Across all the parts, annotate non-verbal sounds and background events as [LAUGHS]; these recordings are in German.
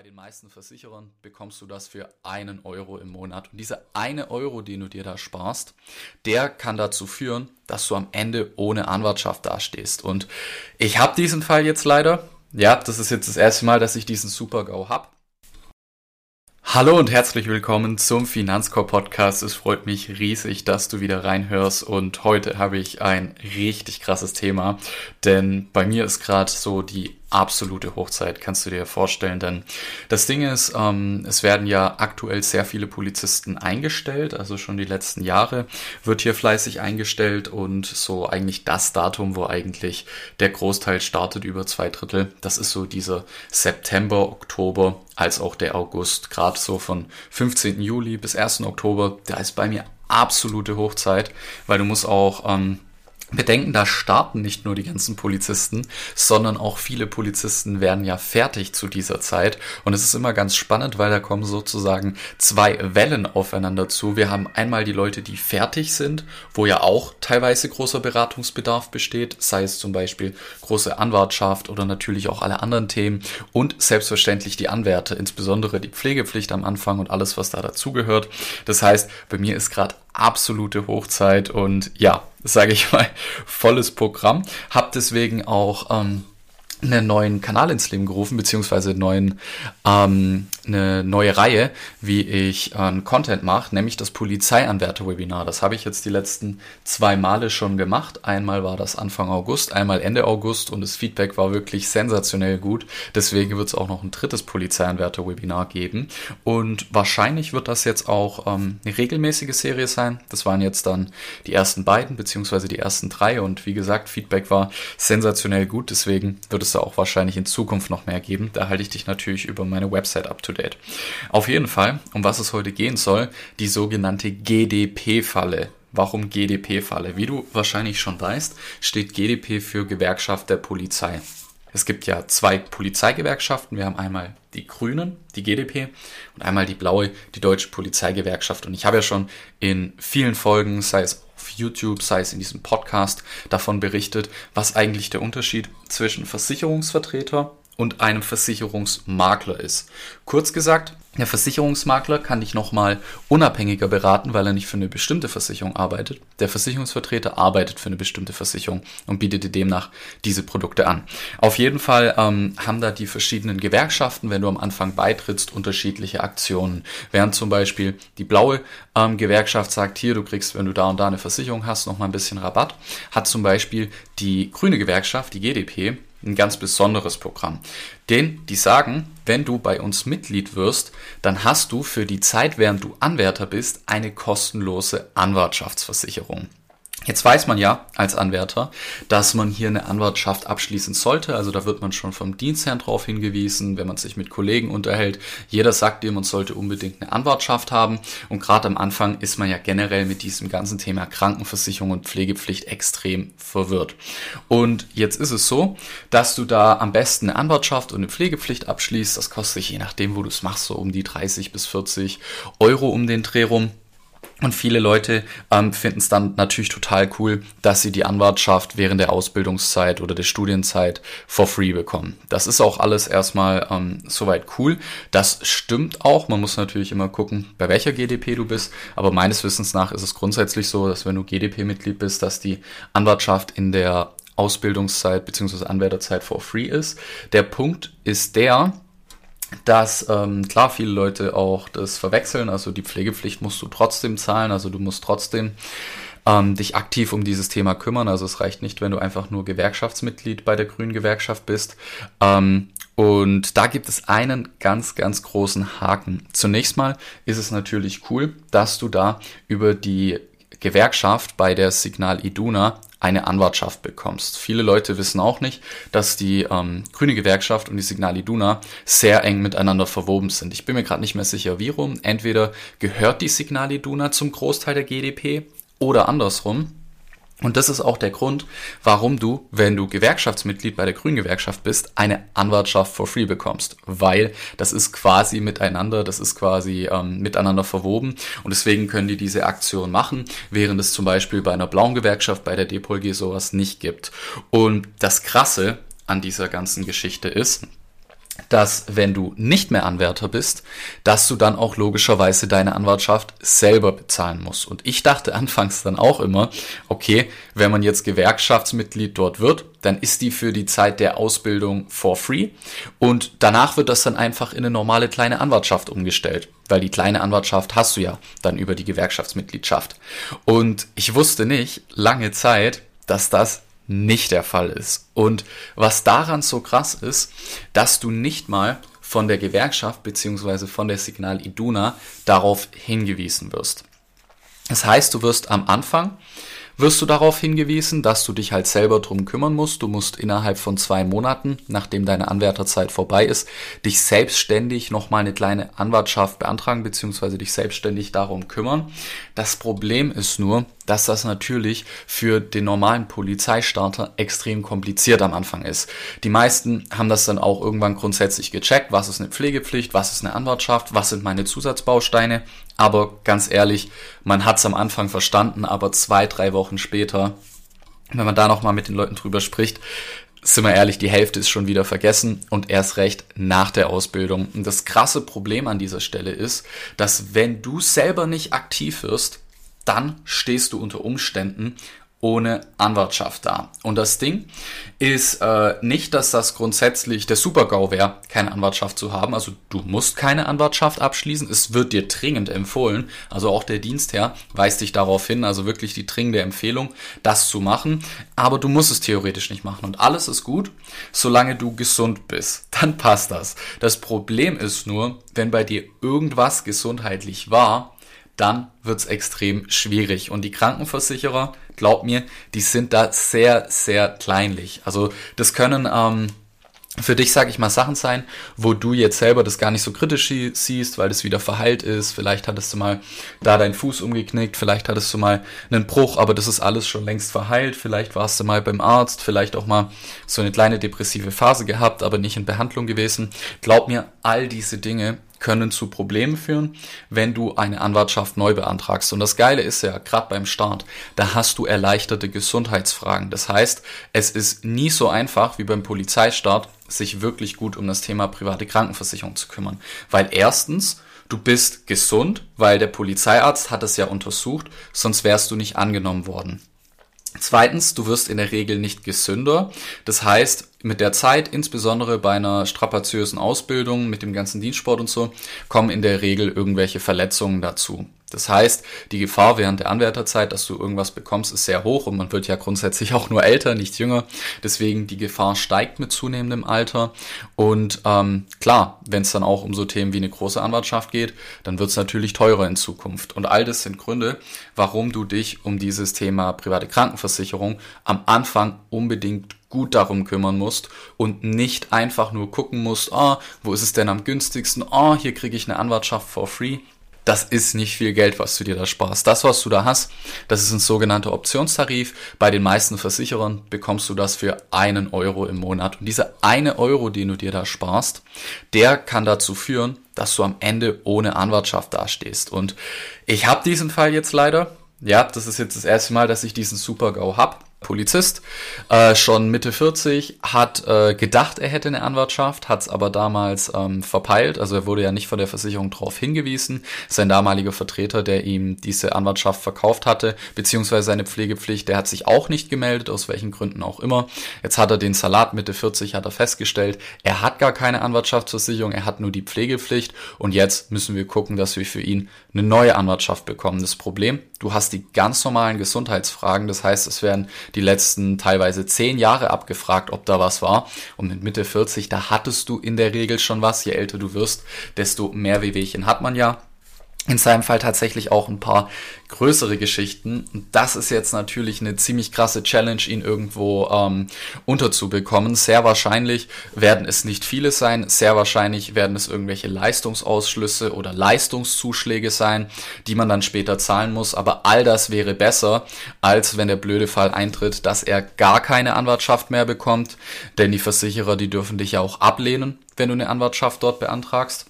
Bei den meisten Versicherern bekommst du das für einen Euro im Monat. Und dieser eine Euro, den du dir da sparst, der kann dazu führen, dass du am Ende ohne Anwartschaft dastehst. Und ich habe diesen Fall jetzt leider. Ja, das ist jetzt das erste Mal, dass ich diesen Super-GAU habe. Hallo und herzlich willkommen zum Finanzcore Podcast. Es freut mich riesig, dass du wieder reinhörst und heute habe ich ein richtig krasses Thema, denn bei mir ist gerade so die absolute Hochzeit, kannst du dir vorstellen. Denn das Ding ist, ähm, es werden ja aktuell sehr viele Polizisten eingestellt, also schon die letzten Jahre wird hier fleißig eingestellt und so eigentlich das Datum, wo eigentlich der Großteil startet, über zwei Drittel, das ist so dieser September, Oktober, als auch der August, gerade so von 15. Juli bis 1. Oktober, da ist bei mir absolute Hochzeit, weil du musst auch ähm, bedenken, da starten nicht nur die ganzen Polizisten, sondern auch viele Polizisten werden ja fertig zu dieser Zeit. Und es ist immer ganz spannend, weil da kommen sozusagen zwei Wellen aufeinander zu. Wir haben einmal die Leute, die fertig sind, wo ja auch teilweise großer Beratungsbedarf besteht, sei es zum Beispiel große Anwartschaft oder natürlich auch alle anderen Themen und selbstverständlich die Anwärter, insbesondere die Pflegepflicht am Anfang und alles, was da dazugehört. Das heißt, bei mir ist gerade absolute Hochzeit und ja, sage ich mal, volles Programm. Hab deswegen auch ähm, einen neuen Kanal ins Leben gerufen, beziehungsweise neuen, ähm, eine neue Reihe, wie ich ähm, Content mache, nämlich das Polizeianwärter-Webinar. Das habe ich jetzt die letzten zwei Male schon gemacht. Einmal war das Anfang August, einmal Ende August und das Feedback war wirklich sensationell gut. Deswegen wird es auch noch ein drittes Polizeianwärter-Webinar geben. Und wahrscheinlich wird das jetzt auch ähm, eine regelmäßige Serie sein. Das waren jetzt dann die ersten beiden, beziehungsweise die ersten drei. Und wie gesagt, Feedback war sensationell gut. Deswegen wird es es da auch wahrscheinlich in Zukunft noch mehr geben. Da halte ich dich natürlich über meine Website up to date. Auf jeden Fall, um was es heute gehen soll, die sogenannte GDP-Falle. Warum GDP-Falle? Wie du wahrscheinlich schon weißt, steht GDP für Gewerkschaft der Polizei. Es gibt ja zwei Polizeigewerkschaften. Wir haben einmal die Grünen, die GDP, und einmal die blaue, die Deutsche Polizeigewerkschaft. Und ich habe ja schon in vielen Folgen, sei es auf YouTube, sei es in diesem Podcast, davon berichtet, was eigentlich der Unterschied zwischen Versicherungsvertreter und einem Versicherungsmakler ist. Kurz gesagt, der Versicherungsmakler kann dich nochmal unabhängiger beraten, weil er nicht für eine bestimmte Versicherung arbeitet. Der Versicherungsvertreter arbeitet für eine bestimmte Versicherung und bietet dir demnach diese Produkte an. Auf jeden Fall ähm, haben da die verschiedenen Gewerkschaften, wenn du am Anfang beitrittst, unterschiedliche Aktionen. Während zum Beispiel die blaue ähm, Gewerkschaft sagt, hier, du kriegst, wenn du da und da eine Versicherung hast, nochmal ein bisschen Rabatt, hat zum Beispiel die grüne Gewerkschaft, die GDP, ein ganz besonderes Programm. Denn die sagen, wenn du bei uns Mitglied wirst, dann hast du für die Zeit, während du Anwärter bist, eine kostenlose Anwartschaftsversicherung. Jetzt weiß man ja als Anwärter, dass man hier eine Anwartschaft abschließen sollte. Also da wird man schon vom Dienstherrn drauf hingewiesen, wenn man sich mit Kollegen unterhält. Jeder sagt dir, man sollte unbedingt eine Anwartschaft haben. Und gerade am Anfang ist man ja generell mit diesem ganzen Thema Krankenversicherung und Pflegepflicht extrem verwirrt. Und jetzt ist es so, dass du da am besten eine Anwartschaft und eine Pflegepflicht abschließt. Das kostet sich je nachdem, wo du es machst, so um die 30 bis 40 Euro um den Dreh rum. Und viele Leute ähm, finden es dann natürlich total cool, dass sie die Anwartschaft während der Ausbildungszeit oder der Studienzeit for free bekommen. Das ist auch alles erstmal ähm, soweit cool. Das stimmt auch. Man muss natürlich immer gucken, bei welcher GDP du bist. Aber meines Wissens nach ist es grundsätzlich so, dass wenn du GDP-Mitglied bist, dass die Anwartschaft in der Ausbildungszeit bzw. Anwärterzeit for free ist. Der Punkt ist der, dass ähm, klar viele Leute auch das verwechseln. Also die Pflegepflicht musst du trotzdem zahlen, also du musst trotzdem ähm, dich aktiv um dieses Thema kümmern. Also es reicht nicht, wenn du einfach nur Gewerkschaftsmitglied bei der Grünen Gewerkschaft bist. Ähm, und da gibt es einen ganz, ganz großen Haken. Zunächst mal ist es natürlich cool, dass du da über die Gewerkschaft bei der Signal Iduna eine Anwartschaft bekommst. Viele Leute wissen auch nicht, dass die ähm, Grüne Gewerkschaft und die Signal Iduna sehr eng miteinander verwoben sind. Ich bin mir gerade nicht mehr sicher, wie rum. Entweder gehört die Signal Iduna zum Großteil der GDP oder andersrum. Und das ist auch der Grund, warum du, wenn du Gewerkschaftsmitglied bei der Grünen Gewerkschaft bist, eine Anwartschaft for free bekommst. Weil das ist quasi miteinander, das ist quasi ähm, miteinander verwoben. Und deswegen können die diese Aktion machen, während es zum Beispiel bei einer blauen Gewerkschaft, bei der DPOLG sowas nicht gibt. Und das Krasse an dieser ganzen Geschichte ist, dass wenn du nicht mehr Anwärter bist, dass du dann auch logischerweise deine Anwartschaft selber bezahlen musst. Und ich dachte [LAUGHS] anfangs dann auch immer, okay, wenn man jetzt Gewerkschaftsmitglied dort wird, dann ist die für die Zeit der Ausbildung for free und danach wird das dann einfach in eine normale kleine Anwartschaft umgestellt, weil die kleine Anwartschaft hast du ja dann über die Gewerkschaftsmitgliedschaft. Und ich wusste nicht lange Zeit, dass das nicht der Fall ist. Und was daran so krass ist, dass du nicht mal von der Gewerkschaft bzw. von der Signal Iduna darauf hingewiesen wirst. Das heißt, du wirst am Anfang wirst du darauf hingewiesen, dass du dich halt selber drum kümmern musst. Du musst innerhalb von zwei Monaten, nachdem deine Anwärterzeit vorbei ist, dich selbstständig nochmal eine kleine Anwartschaft beantragen bzw. dich selbstständig darum kümmern. Das Problem ist nur, dass das natürlich für den normalen Polizeistarter extrem kompliziert am Anfang ist. Die meisten haben das dann auch irgendwann grundsätzlich gecheckt, was ist eine Pflegepflicht, was ist eine Anwartschaft, was sind meine Zusatzbausteine. Aber ganz ehrlich, man hat es am Anfang verstanden, aber zwei, drei Wochen später, wenn man da nochmal mit den Leuten drüber spricht, sind wir ehrlich, die Hälfte ist schon wieder vergessen und erst recht nach der Ausbildung. Und das krasse Problem an dieser Stelle ist, dass wenn du selber nicht aktiv wirst, dann stehst du unter Umständen ohne Anwartschaft da. Und das Ding ist äh, nicht, dass das grundsätzlich der Super-GAU wäre, keine Anwartschaft zu haben. Also du musst keine Anwartschaft abschließen. Es wird dir dringend empfohlen. Also auch der Dienstherr weist dich darauf hin, also wirklich die dringende Empfehlung, das zu machen. Aber du musst es theoretisch nicht machen. Und alles ist gut, solange du gesund bist. [LAUGHS] Dann passt das. Das Problem ist nur, wenn bei dir irgendwas gesundheitlich war, dann wird's extrem schwierig. Und die Krankenversicherer, glaub mir, die sind da sehr, sehr kleinlich. Also das können ähm, für dich, sage ich mal, Sachen sein, wo du jetzt selber das gar nicht so kritisch siehst, weil das wieder verheilt ist. Vielleicht hattest du mal da deinen Fuß umgeknickt, vielleicht hattest du mal einen Bruch, aber das ist alles schon längst verheilt. Vielleicht warst du mal beim Arzt, vielleicht auch mal so eine kleine depressive Phase gehabt, aber nicht in Behandlung gewesen. Glaub mir, all diese Dinge können zu Problemen führen, wenn du eine Anwartschaft neu beantragst. Und das Geile ist ja, gerade beim Start, da hast du erleichterte Gesundheitsfragen. Das heißt, es ist nie so einfach wie beim Polizeistart, sich wirklich gut um das Thema private Krankenversicherung zu kümmern. Weil erstens, du bist gesund, weil der Polizeiarzt hat es ja untersucht, sonst wärst du nicht angenommen worden. Zweitens, du wirst in der Regel nicht gesünder. Das heißt, mit der Zeit, insbesondere bei einer strapaziösen Ausbildung mit dem ganzen Dienstsport und so, kommen in der Regel irgendwelche Verletzungen dazu. Das heißt, die Gefahr während der Anwärterzeit, dass du irgendwas bekommst, ist sehr hoch und man wird ja grundsätzlich [LAUGHS] auch nur älter, nicht jünger. Deswegen die Gefahr steigt mit zunehmendem Alter. Und ähm, klar, wenn es dann auch um so Themen wie eine große Anwartschaft geht, dann wird es natürlich teurer in Zukunft. Und all das sind Gründe, warum du dich um dieses Thema private Krankenversicherung am Anfang unbedingt gut darum kümmern musst und nicht einfach nur gucken musst, ah, oh, wo ist es denn am günstigsten? Ah, oh, hier kriege ich eine Anwartschaft for free. Das ist nicht viel Geld, was du dir da sparst. Das, was du da hast, das ist ein sogenannter Optionstarif. Bei den meisten Versicherern bekommst du das für einen Euro im Monat. Und dieser eine Euro, den du dir da sparst, der kann dazu führen, dass du am Ende ohne Anwartschaft dastehst. Und ich habe diesen Fall jetzt leider. Ja, das ist jetzt das erste Mal, dass ich diesen Super-GAU hab. Polizist, äh, schon Mitte 40, hat äh, gedacht, er hätte eine Anwartschaft, hat es aber damals ähm, verpeilt, also er wurde ja nicht von der Versicherung darauf hingewiesen. Sein damaliger Vertreter, der ihm diese Anwartschaft verkauft hatte, beziehungsweise seine Pflegepflicht, der hat sich auch nicht gemeldet, aus welchen Gründen auch immer. Jetzt hat er den Salat Mitte 40, hat er festgestellt, er hat gar keine Anwartschaftsversicherung, er hat nur die Pflegepflicht und jetzt müssen wir gucken, dass wir für ihn eine neue Anwartschaft bekommen. Das Problem, du hast die ganz normalen Gesundheitsfragen, das heißt, es werden die letzten teilweise zehn Jahre abgefragt, ob da was war. Und mit Mitte 40, da hattest du in der Regel schon was. Je älter du wirst, desto mehr Wehwehchen hat man ja in seinem Fall tatsächlich auch ein paar größere Geschichten. Das ist jetzt natürlich eine ziemlich krasse Challenge, ihn irgendwo ähm, unterzubekommen. Sehr wahrscheinlich werden es nicht viele sein. Sehr wahrscheinlich werden es irgendwelche Leistungsausschlüsse oder Leistungszuschläge sein, die man dann später zahlen muss. Aber all das wäre besser, als wenn der blöde Fall eintritt, dass er gar keine Anwartschaft mehr bekommt. Denn die Versicherer, die dürfen dich ja auch ablehnen, wenn du eine Anwartschaft dort beantragst.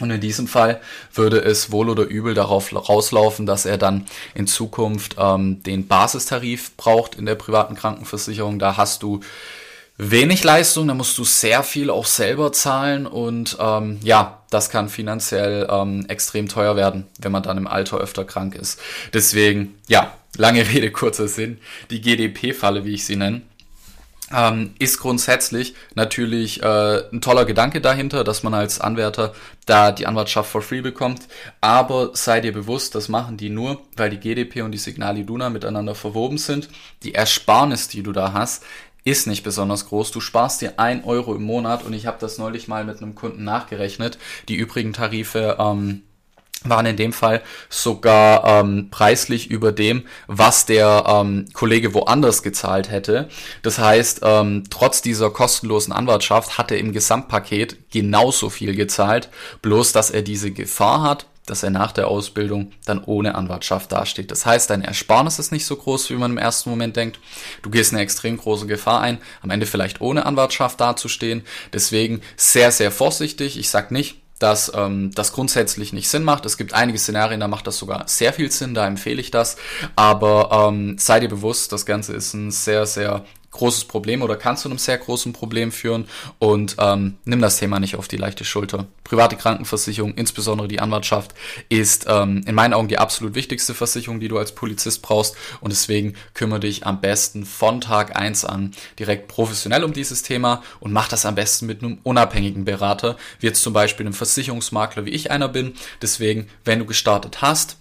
Und in diesem Fall würde es wohl oder übel darauf rauslaufen, dass er dann in Zukunft ähm, den Basistarif braucht in der privaten Krankenversicherung. Da hast du wenig Leistung, da musst du sehr viel auch selber zahlen und ähm, ja, das kann finanziell ähm, extrem teuer werden, wenn man dann im Alter öfter krank ist. Deswegen, ja, lange [LAUGHS] Rede, kurzer Sinn, die GDP-Falle, wie ich sie nenne, ähm, ist grundsätzlich natürlich äh, ein toller Gedanke dahinter, dass man als Anwärter da die Anwartschaft for free bekommt. Aber sei dir bewusst, das machen die nur, weil die GDP und die Signal Iduna miteinander verwoben sind. Die Ersparnis, die du da hast, ist nicht besonders groß. Du sparst dir ein Euro im Monat und ich habe das neulich mal mit einem Kunden nachgerechnet. Die übrigen Tarife ähm, waren in dem Fall sogar ähm, preislich über dem, was der ähm, Kollege woanders gezahlt hätte. Das heißt, ähm, trotz dieser kostenlosen Anwartschaft hat er im Gesamtpaket genauso viel gezahlt, bloß dass er diese Gefahr hat, dass er nach der Ausbildung dann ohne Anwartschaft dasteht. Das heißt, dein Ersparnis ist nicht so groß, wie man im ersten Moment denkt. Du gehst eine extrem große Gefahr ein, am Ende vielleicht ohne Anwartschaft dazustehen. Deswegen sehr, sehr vorsichtig. Ich sag nicht, dass ähm, das grundsätzlich nicht Sinn macht. Es gibt einige Szenarien, da macht das sogar sehr viel Sinn, da empfehle ich das. Aber ähm, sei dir bewusst, das Ganze ist ein sehr, sehr großes Problem oder kann zu einem sehr großen Problem führen und ähm, nimm das Thema nicht auf die leichte Schulter. Private Krankenversicherung, insbesondere die Anwartschaft, ist ähm, in meinen Augen die absolut wichtigste Versicherung, die du als Polizist brauchst und deswegen kümmere dich am besten von Tag eins an direkt professionell um dieses Thema und mach das am besten mit einem unabhängigen Berater, wie jetzt zum Beispiel einem Versicherungsmakler, wie ich einer bin. Deswegen, wenn du gestartet hast,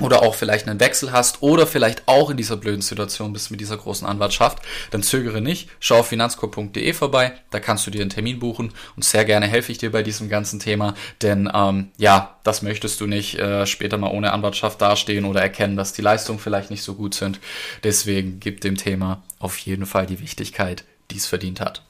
oder auch vielleicht einen Wechsel hast oder vielleicht auch in dieser blöden Situation bist mit dieser großen Anwartschaft, dann zögere nicht, schau auf finanzco.de vorbei, da kannst du dir einen Termin buchen und sehr gerne helfe ich dir bei diesem ganzen Thema, denn ähm, ja, das möchtest du nicht äh, später mal ohne Anwartschaft dastehen oder erkennen, dass die Leistungen vielleicht nicht so gut sind. Deswegen gib dem Thema auf jeden Fall die Wichtigkeit, die es verdient hat.